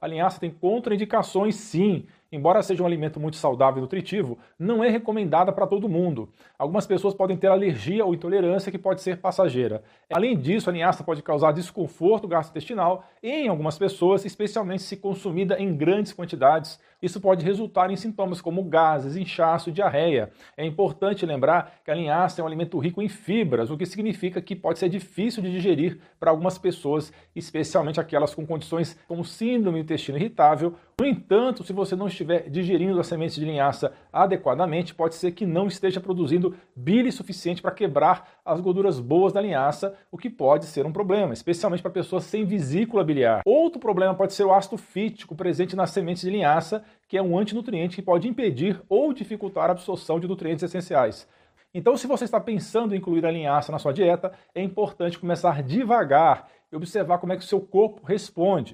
A linhaça tem contraindicações sim, embora seja um alimento muito saudável e nutritivo, não é recomendada para todo mundo. Algumas pessoas podem ter alergia ou intolerância que pode ser passageira. Além disso, a linhaça pode causar desconforto gastrointestinal em algumas pessoas, especialmente se consumida em grandes quantidades. Isso pode resultar em sintomas como gases, inchaço e diarreia. É importante lembrar que a linhaça é um alimento rico em fibras, o que significa que pode ser difícil de digerir para algumas pessoas, especialmente aquelas com condições como síndrome do intestino irritável. No entanto, se você não estiver digerindo as sementes de linhaça adequadamente, pode ser que não esteja produzindo bile suficiente para quebrar as gorduras boas da linhaça, o que pode ser um problema, especialmente para pessoas sem vesícula biliar. Outro problema pode ser o ácido fítico presente nas sementes de linhaça, que é um antinutriente que pode impedir ou dificultar a absorção de nutrientes essenciais. Então, se você está pensando em incluir a linhaça na sua dieta, é importante começar devagar e observar como é que o seu corpo responde.